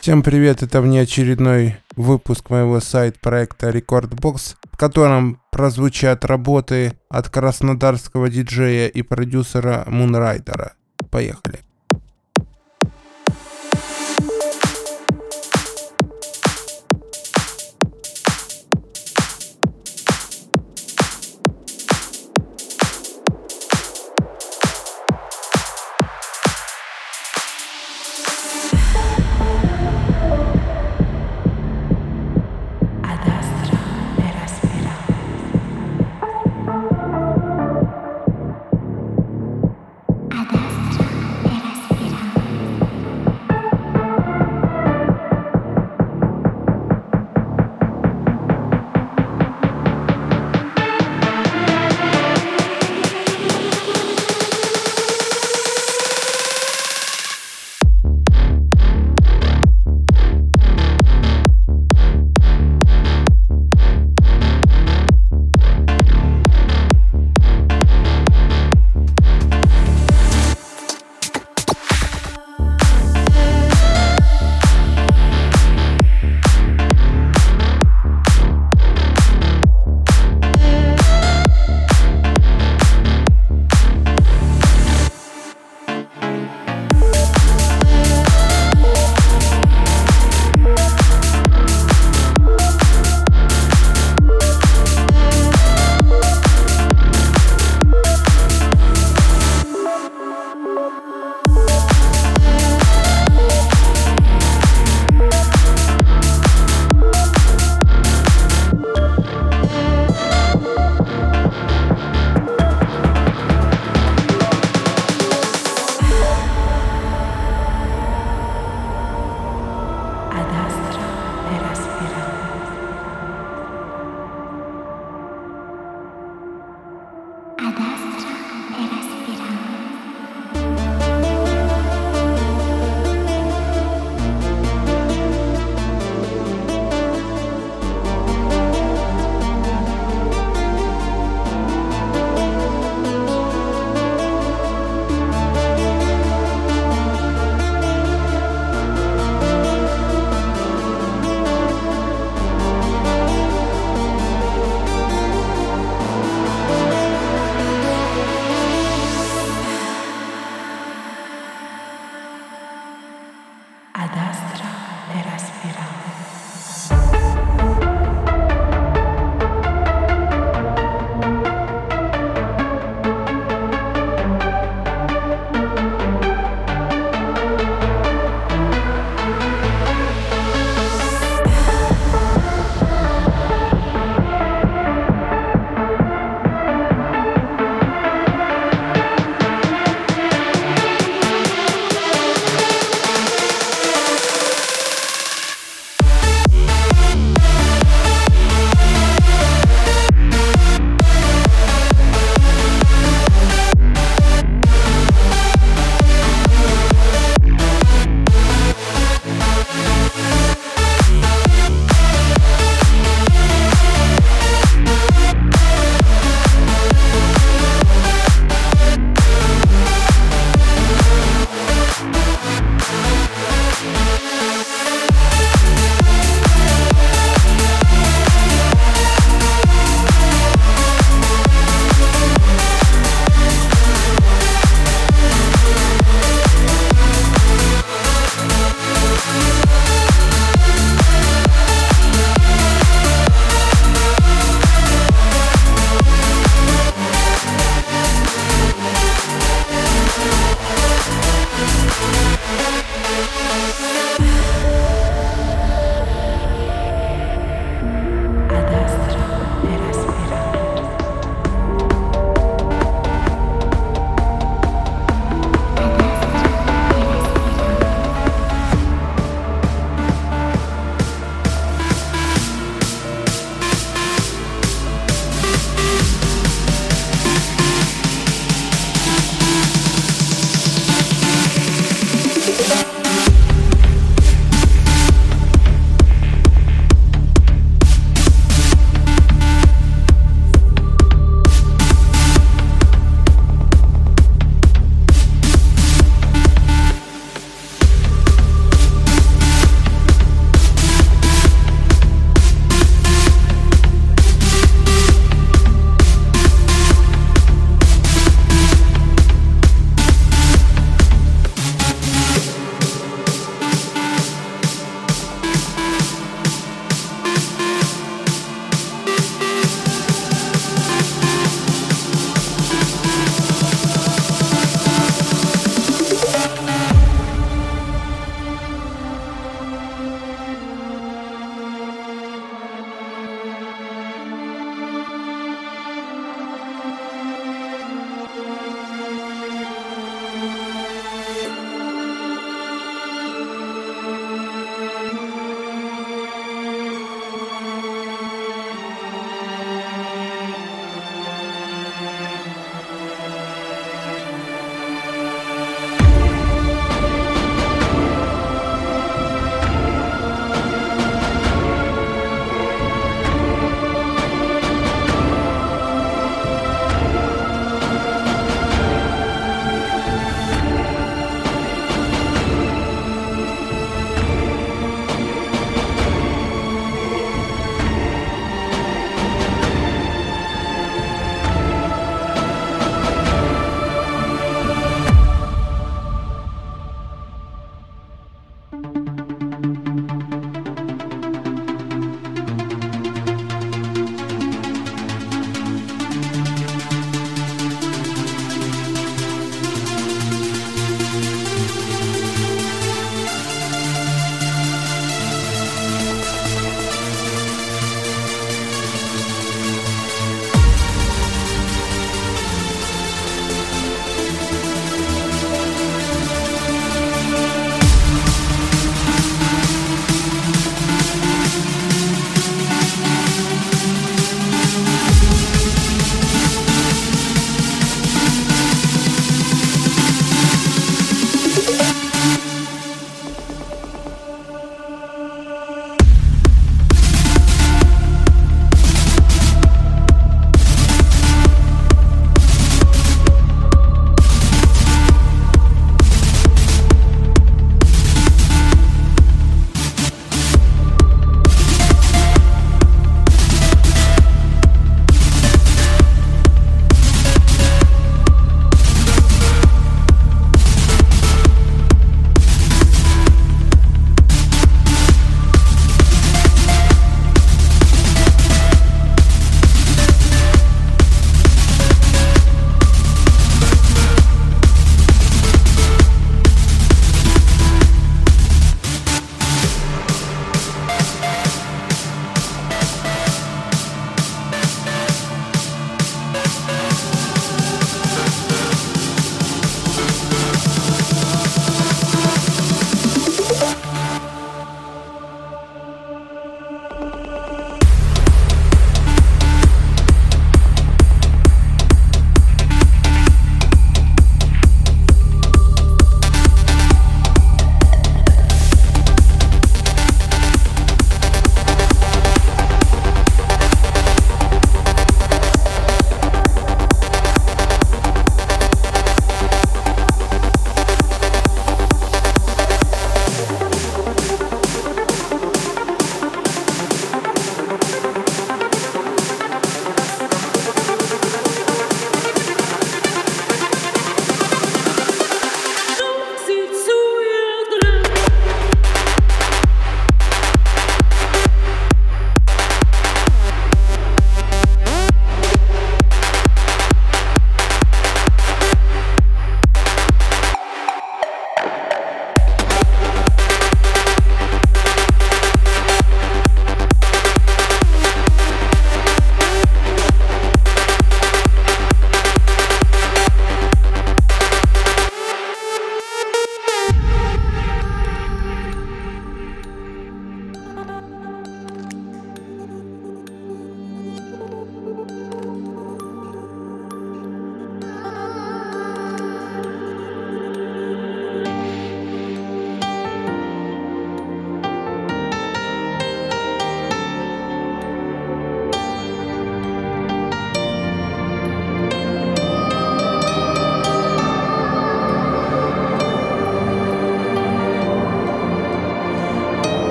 Всем привет, это внеочередной выпуск моего сайт-проекта Recordbox, в котором прозвучат работы от краснодарского диджея и продюсера Мунрайдера. Поехали.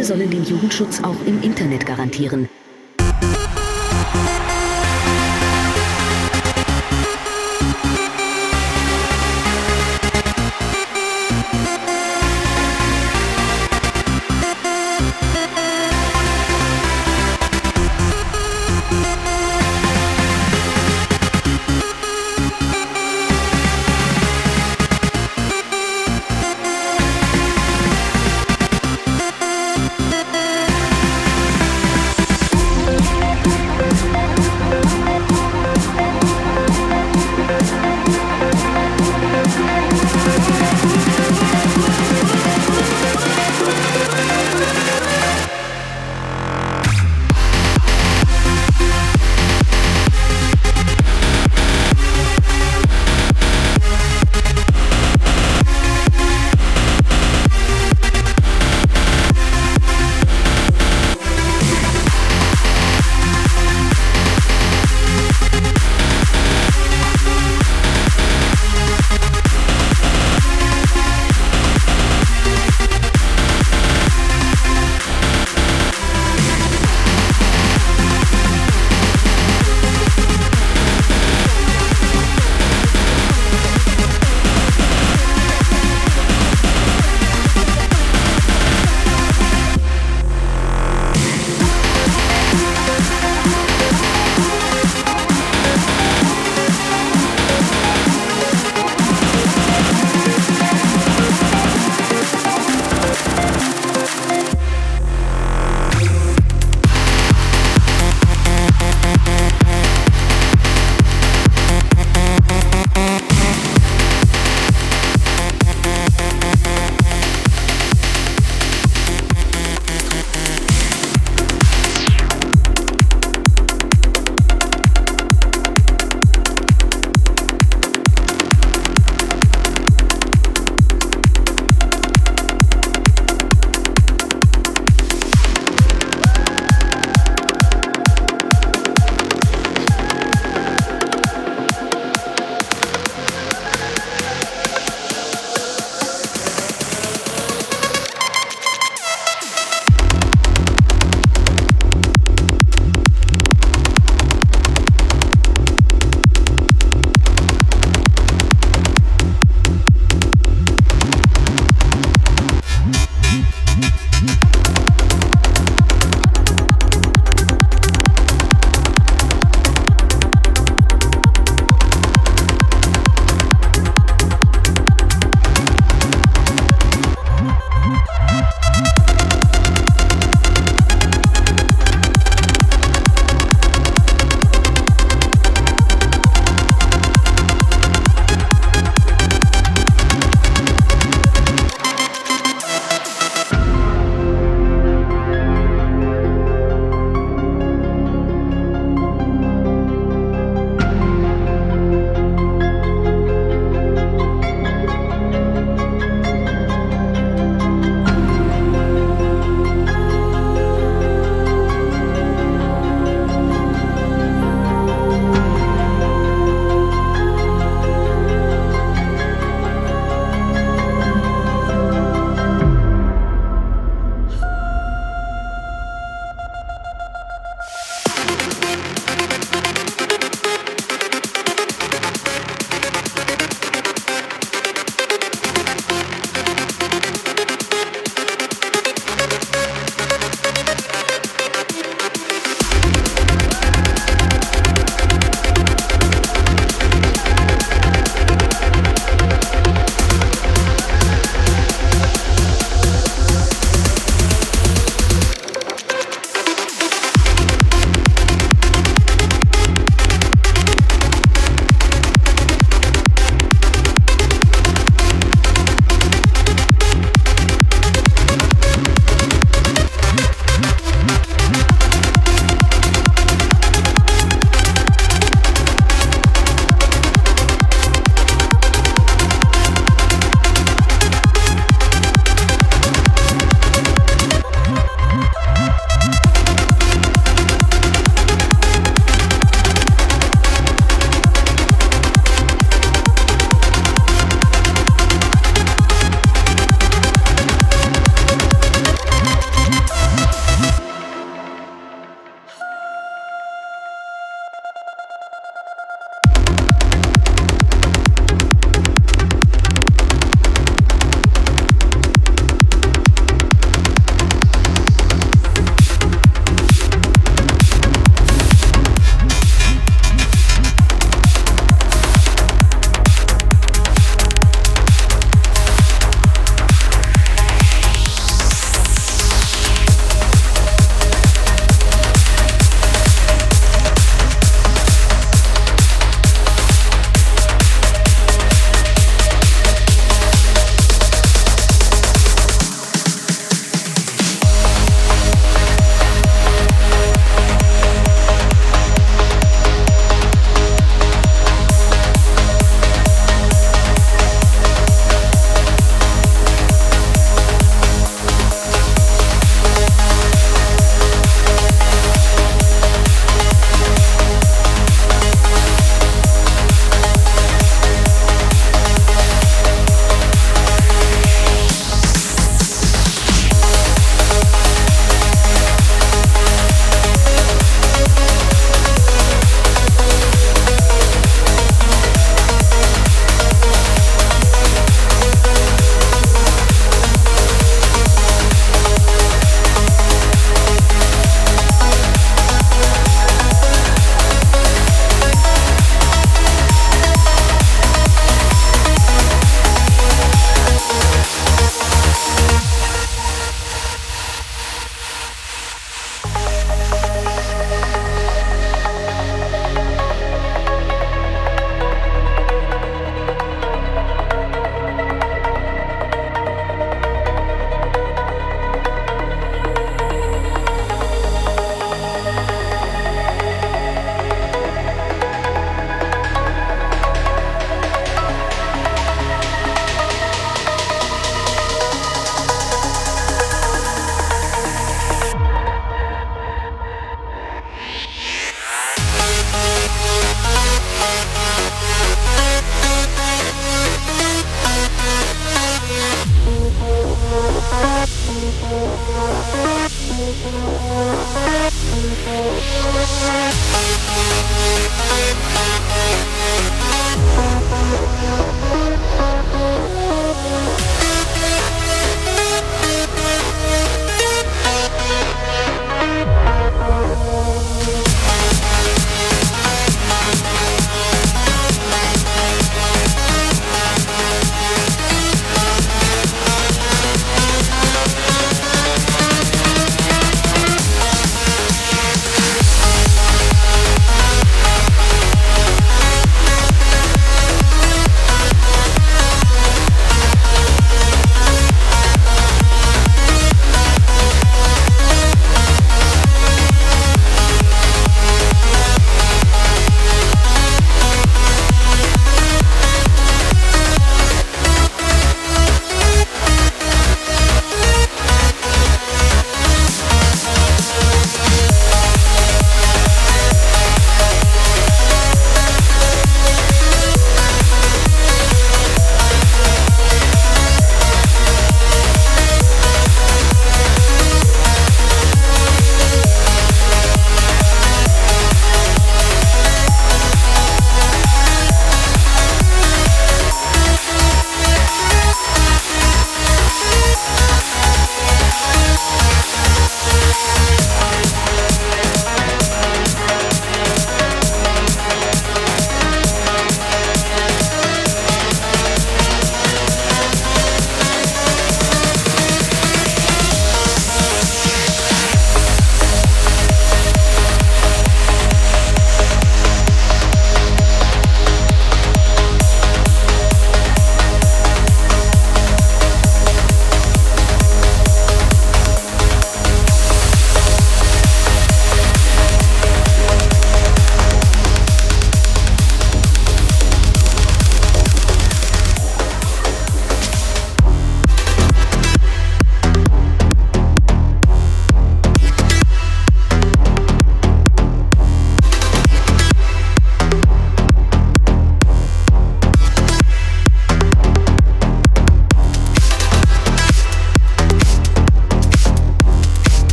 Sollen den Jugendschutz auch im Internet garantieren.